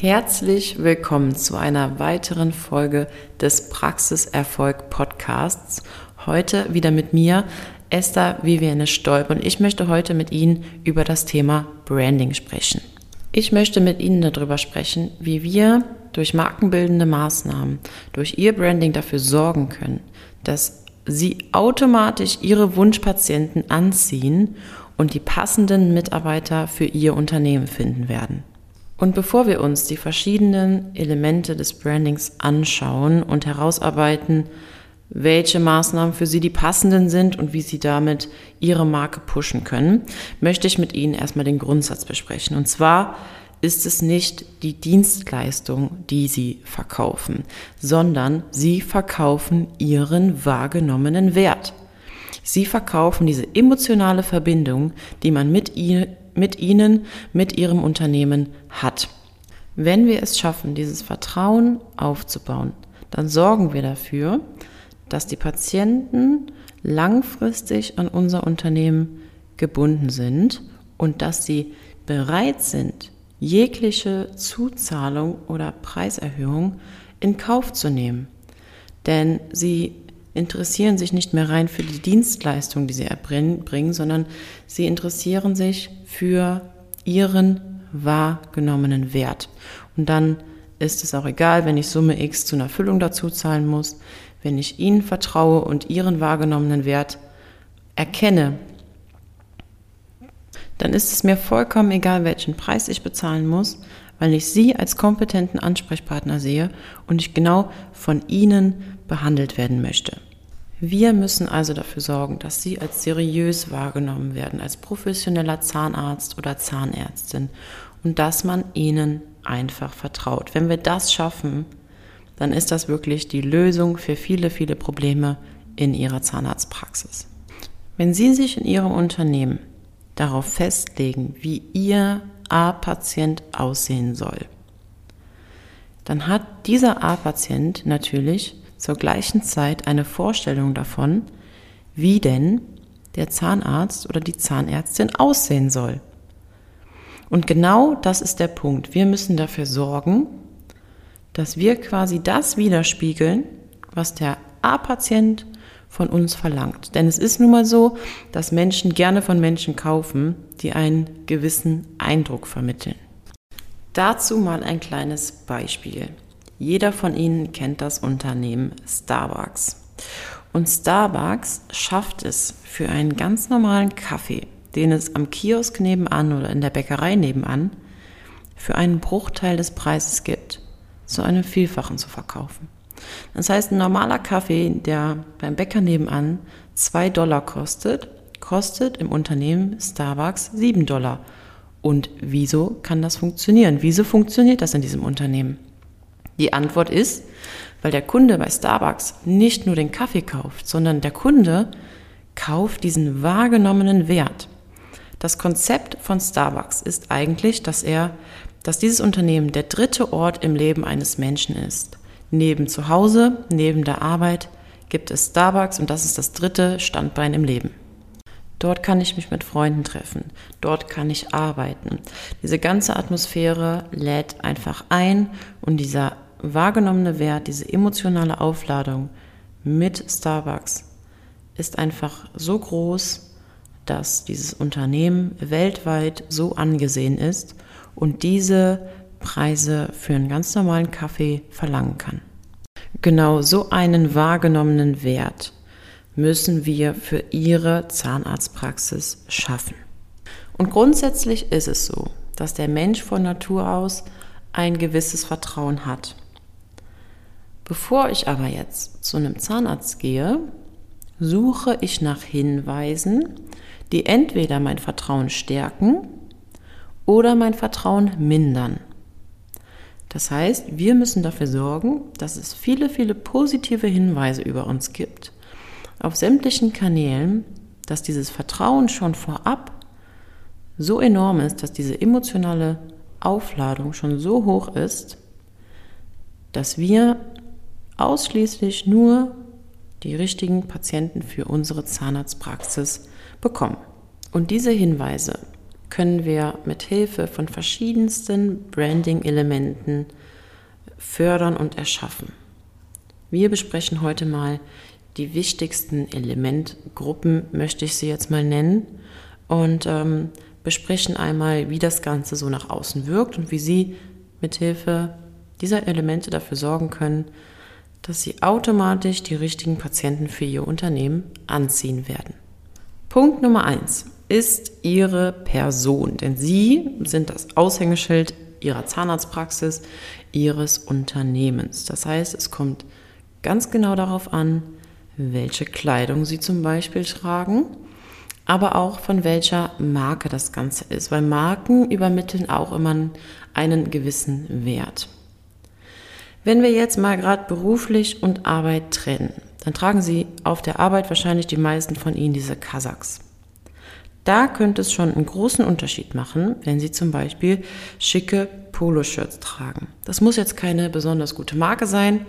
Herzlich willkommen zu einer weiteren Folge des Praxiserfolg Podcasts. Heute wieder mit mir, Esther Viviane Stolp, und ich möchte heute mit Ihnen über das Thema Branding sprechen. Ich möchte mit Ihnen darüber sprechen, wie wir durch markenbildende Maßnahmen, durch Ihr Branding dafür sorgen können, dass Sie automatisch Ihre Wunschpatienten anziehen und die passenden Mitarbeiter für Ihr Unternehmen finden werden. Und bevor wir uns die verschiedenen Elemente des Brandings anschauen und herausarbeiten, welche Maßnahmen für Sie die passenden sind und wie Sie damit Ihre Marke pushen können, möchte ich mit Ihnen erstmal den Grundsatz besprechen. Und zwar ist es nicht die Dienstleistung, die Sie verkaufen, sondern Sie verkaufen Ihren wahrgenommenen Wert. Sie verkaufen diese emotionale Verbindung, die man mit, ihr, mit Ihnen, mit Ihrem Unternehmen hat. Wenn wir es schaffen, dieses Vertrauen aufzubauen, dann sorgen wir dafür, dass die Patienten langfristig an unser Unternehmen gebunden sind und dass sie bereit sind, jegliche Zuzahlung oder Preiserhöhung in Kauf zu nehmen. Denn sie interessieren sich nicht mehr rein für die Dienstleistung, die sie erbringen, sondern sie interessieren sich für ihren wahrgenommenen Wert. Und dann ist es auch egal, wenn ich Summe X zu einer Füllung dazu zahlen muss, wenn ich ihnen vertraue und ihren wahrgenommenen Wert erkenne, dann ist es mir vollkommen egal, welchen Preis ich bezahlen muss, weil ich sie als kompetenten Ansprechpartner sehe und ich genau von ihnen behandelt werden möchte. Wir müssen also dafür sorgen, dass Sie als seriös wahrgenommen werden, als professioneller Zahnarzt oder Zahnärztin und dass man Ihnen einfach vertraut. Wenn wir das schaffen, dann ist das wirklich die Lösung für viele, viele Probleme in Ihrer Zahnarztpraxis. Wenn Sie sich in Ihrem Unternehmen darauf festlegen, wie Ihr A-Patient aussehen soll, dann hat dieser A-Patient natürlich zur gleichen Zeit eine Vorstellung davon, wie denn der Zahnarzt oder die Zahnärztin aussehen soll. Und genau das ist der Punkt. Wir müssen dafür sorgen, dass wir quasi das widerspiegeln, was der A-Patient von uns verlangt. Denn es ist nun mal so, dass Menschen gerne von Menschen kaufen, die einen gewissen Eindruck vermitteln. Dazu mal ein kleines Beispiel. Jeder von Ihnen kennt das Unternehmen Starbucks. Und Starbucks schafft es für einen ganz normalen Kaffee, den es am Kiosk nebenan oder in der Bäckerei nebenan für einen Bruchteil des Preises gibt, zu einem Vielfachen zu verkaufen. Das heißt, ein normaler Kaffee, der beim Bäcker nebenan zwei Dollar kostet, kostet im Unternehmen Starbucks sieben Dollar. Und wieso kann das funktionieren? Wieso funktioniert das in diesem Unternehmen? Die Antwort ist, weil der Kunde bei Starbucks nicht nur den Kaffee kauft, sondern der Kunde kauft diesen wahrgenommenen Wert. Das Konzept von Starbucks ist eigentlich, dass er, dass dieses Unternehmen der dritte Ort im Leben eines Menschen ist. Neben zu Hause, neben der Arbeit gibt es Starbucks und das ist das dritte Standbein im Leben. Dort kann ich mich mit Freunden treffen. Dort kann ich arbeiten. Diese ganze Atmosphäre lädt einfach ein und dieser wahrgenommene Wert, diese emotionale Aufladung mit Starbucks ist einfach so groß, dass dieses Unternehmen weltweit so angesehen ist und diese Preise für einen ganz normalen Kaffee verlangen kann. Genau so einen wahrgenommenen Wert müssen wir für Ihre Zahnarztpraxis schaffen. Und grundsätzlich ist es so, dass der Mensch von Natur aus ein gewisses Vertrauen hat. Bevor ich aber jetzt zu einem Zahnarzt gehe, suche ich nach Hinweisen, die entweder mein Vertrauen stärken oder mein Vertrauen mindern. Das heißt, wir müssen dafür sorgen, dass es viele, viele positive Hinweise über uns gibt, auf sämtlichen Kanälen, dass dieses Vertrauen schon vorab so enorm ist, dass diese emotionale Aufladung schon so hoch ist, dass wir ausschließlich nur die richtigen Patienten für unsere Zahnarztpraxis bekommen. Und diese Hinweise können wir mit Hilfe von verschiedensten Branding-Elementen fördern und erschaffen. Wir besprechen heute mal die wichtigsten Elementgruppen, möchte ich sie jetzt mal nennen, und ähm, besprechen einmal, wie das Ganze so nach außen wirkt und wie Sie mit Hilfe dieser Elemente dafür sorgen können, dass Sie automatisch die richtigen Patienten für Ihr Unternehmen anziehen werden. Punkt Nummer eins ist Ihre Person, denn Sie sind das Aushängeschild Ihrer Zahnarztpraxis, Ihres Unternehmens. Das heißt, es kommt ganz genau darauf an, welche Kleidung Sie zum Beispiel tragen, aber auch von welcher Marke das Ganze ist, weil Marken übermitteln auch immer einen gewissen Wert. Wenn wir jetzt mal gerade beruflich und Arbeit trennen, dann tragen Sie auf der Arbeit wahrscheinlich die meisten von Ihnen diese Kasachs. Da könnte es schon einen großen Unterschied machen, wenn Sie zum Beispiel schicke Poloshirts tragen. Das muss jetzt keine besonders gute Marke sein,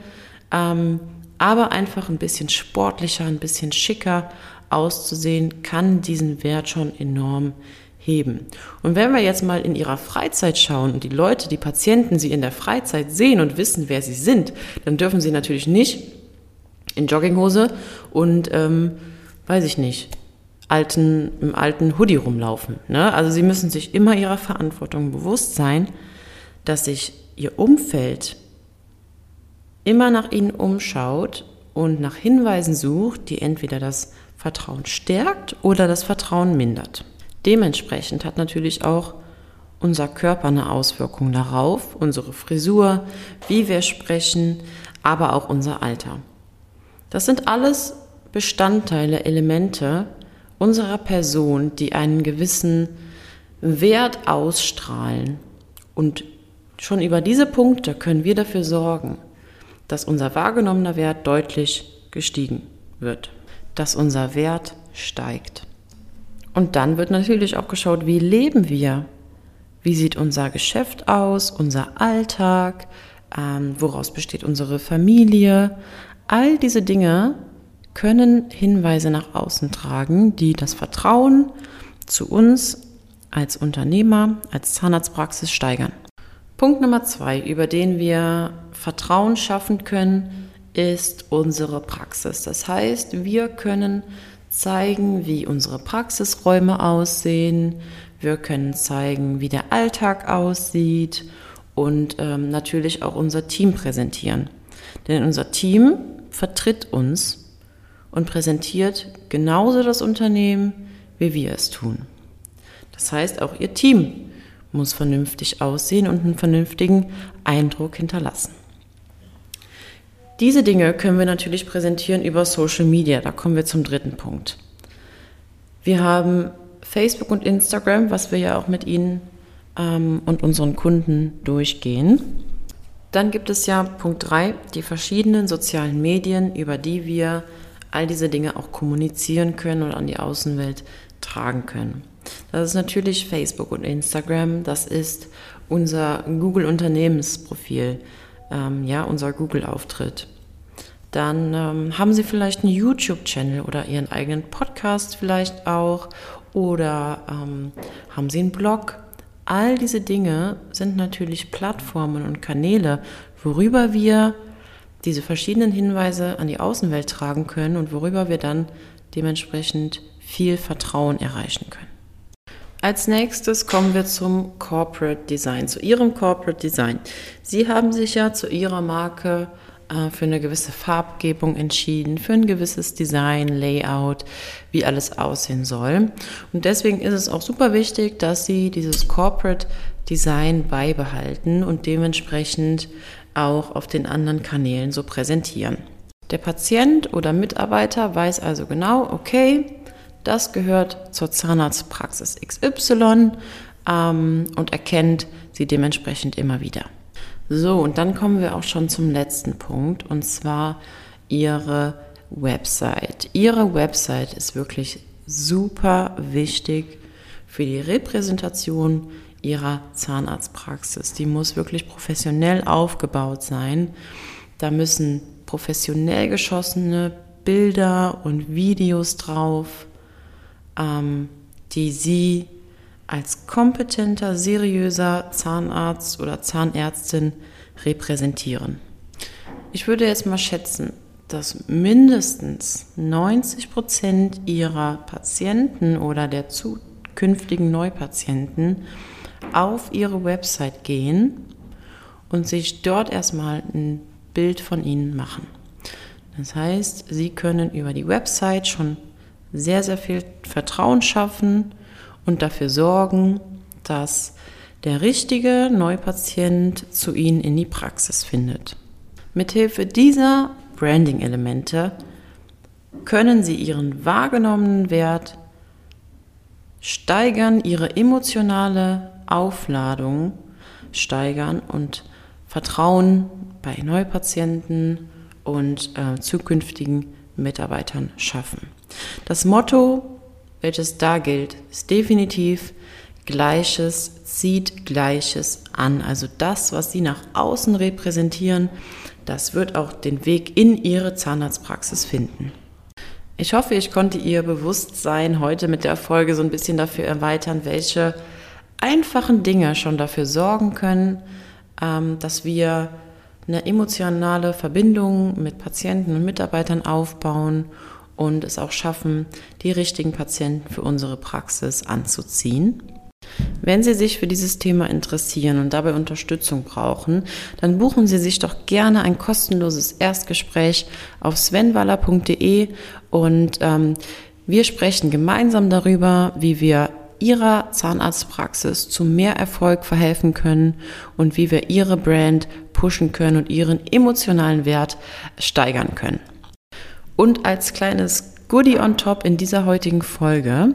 ähm, aber einfach ein bisschen sportlicher, ein bisschen schicker auszusehen, kann diesen Wert schon enorm heben. Und wenn wir jetzt mal in ihrer Freizeit schauen und die Leute, die Patienten sie in der Freizeit sehen und wissen, wer sie sind, dann dürfen sie natürlich nicht in Jogginghose und, ähm, weiß ich nicht, alten, im alten Hoodie rumlaufen. Ne? Also sie müssen sich immer ihrer Verantwortung bewusst sein, dass sich ihr Umfeld immer nach ihnen umschaut und nach Hinweisen sucht, die entweder das Vertrauen stärkt oder das Vertrauen mindert. Dementsprechend hat natürlich auch unser Körper eine Auswirkung darauf, unsere Frisur, wie wir sprechen, aber auch unser Alter. Das sind alles Bestandteile, Elemente unserer Person, die einen gewissen Wert ausstrahlen. Und schon über diese Punkte können wir dafür sorgen, dass unser wahrgenommener Wert deutlich gestiegen wird, dass unser Wert steigt. Und dann wird natürlich auch geschaut, wie leben wir? Wie sieht unser Geschäft aus, unser Alltag? Ähm, woraus besteht unsere Familie? All diese Dinge können Hinweise nach außen tragen, die das Vertrauen zu uns als Unternehmer, als Zahnarztpraxis steigern. Punkt Nummer zwei, über den wir Vertrauen schaffen können, ist unsere Praxis. Das heißt, wir können zeigen, wie unsere Praxisräume aussehen. Wir können zeigen, wie der Alltag aussieht und ähm, natürlich auch unser Team präsentieren. Denn unser Team vertritt uns und präsentiert genauso das Unternehmen, wie wir es tun. Das heißt, auch Ihr Team muss vernünftig aussehen und einen vernünftigen Eindruck hinterlassen. Diese Dinge können wir natürlich präsentieren über Social Media. Da kommen wir zum dritten Punkt. Wir haben Facebook und Instagram, was wir ja auch mit Ihnen ähm, und unseren Kunden durchgehen. Dann gibt es ja Punkt 3, die verschiedenen sozialen Medien, über die wir all diese Dinge auch kommunizieren können und an die Außenwelt tragen können. Das ist natürlich Facebook und Instagram, das ist unser Google-Unternehmensprofil ähm, ja, unser Google-Auftritt. Dann ähm, haben Sie vielleicht einen YouTube-Channel oder Ihren eigenen Podcast vielleicht auch oder ähm, haben Sie einen Blog. All diese Dinge sind natürlich Plattformen und Kanäle, worüber wir diese verschiedenen Hinweise an die Außenwelt tragen können und worüber wir dann dementsprechend viel Vertrauen erreichen können. Als nächstes kommen wir zum Corporate Design, zu Ihrem Corporate Design. Sie haben sich ja zu Ihrer Marke äh, für eine gewisse Farbgebung entschieden, für ein gewisses Design, Layout, wie alles aussehen soll. Und deswegen ist es auch super wichtig, dass Sie dieses Corporate Design beibehalten und dementsprechend auch auf den anderen Kanälen so präsentieren. Der Patient oder Mitarbeiter weiß also genau, okay, das gehört zur Zahnarztpraxis XY ähm, und erkennt sie dementsprechend immer wieder. So, und dann kommen wir auch schon zum letzten Punkt und zwar Ihre Website. Ihre Website ist wirklich super wichtig für die Repräsentation Ihrer Zahnarztpraxis. Die muss wirklich professionell aufgebaut sein. Da müssen professionell geschossene Bilder und Videos drauf ähm, die Sie als kompetenter, seriöser Zahnarzt oder Zahnärztin repräsentieren. Ich würde jetzt mal schätzen, dass mindestens 90 Prozent ihrer Patienten oder der zukünftigen Neupatienten auf ihre Website gehen und sich dort erstmal ein Bild von ihnen machen. Das heißt, sie können über die Website schon sehr, sehr viel Vertrauen schaffen und dafür sorgen, dass der richtige Neupatient zu Ihnen in die Praxis findet. Mithilfe dieser Branding-Elemente können Sie Ihren wahrgenommenen Wert steigern, Ihre emotionale Aufladung steigern und Vertrauen bei Neupatienten und äh, zukünftigen Mitarbeitern schaffen. Das Motto, welches da gilt, ist definitiv Gleiches zieht Gleiches an. Also das, was Sie nach außen repräsentieren, das wird auch den Weg in Ihre Zahnarztpraxis finden. Ich hoffe, ich konnte Ihr Bewusstsein heute mit der Folge so ein bisschen dafür erweitern, welche einfachen Dinge schon dafür sorgen können, ähm, dass wir eine emotionale Verbindung mit Patienten und Mitarbeitern aufbauen und es auch schaffen, die richtigen Patienten für unsere Praxis anzuziehen. Wenn Sie sich für dieses Thema interessieren und dabei Unterstützung brauchen, dann buchen Sie sich doch gerne ein kostenloses Erstgespräch auf svenwaller.de und ähm, wir sprechen gemeinsam darüber, wie wir Ihrer Zahnarztpraxis zu mehr Erfolg verhelfen können und wie wir Ihre Brand pushen können und Ihren emotionalen Wert steigern können. Und als kleines Goodie on top in dieser heutigen Folge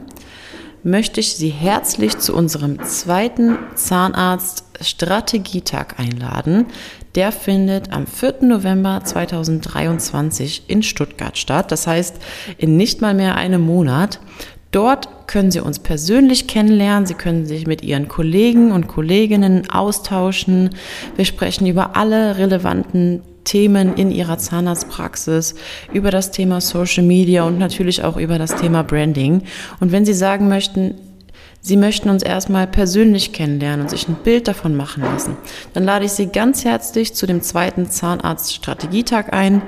möchte ich Sie herzlich zu unserem zweiten Zahnarzt-Strategietag einladen. Der findet am 4. November 2023 in Stuttgart statt. Das heißt, in nicht mal mehr einem Monat. Dort können Sie uns persönlich kennenlernen. Sie können sich mit Ihren Kollegen und Kolleginnen austauschen. Wir sprechen über alle relevanten Themen in Ihrer Zahnarztpraxis, über das Thema Social Media und natürlich auch über das Thema Branding. Und wenn Sie sagen möchten, Sie möchten uns erstmal persönlich kennenlernen und sich ein Bild davon machen lassen, dann lade ich Sie ganz herzlich zu dem zweiten Zahnarzt-Strategietag ein.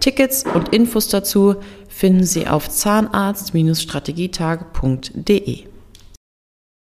Tickets und Infos dazu finden Sie auf zahnarzt-strategietag.de.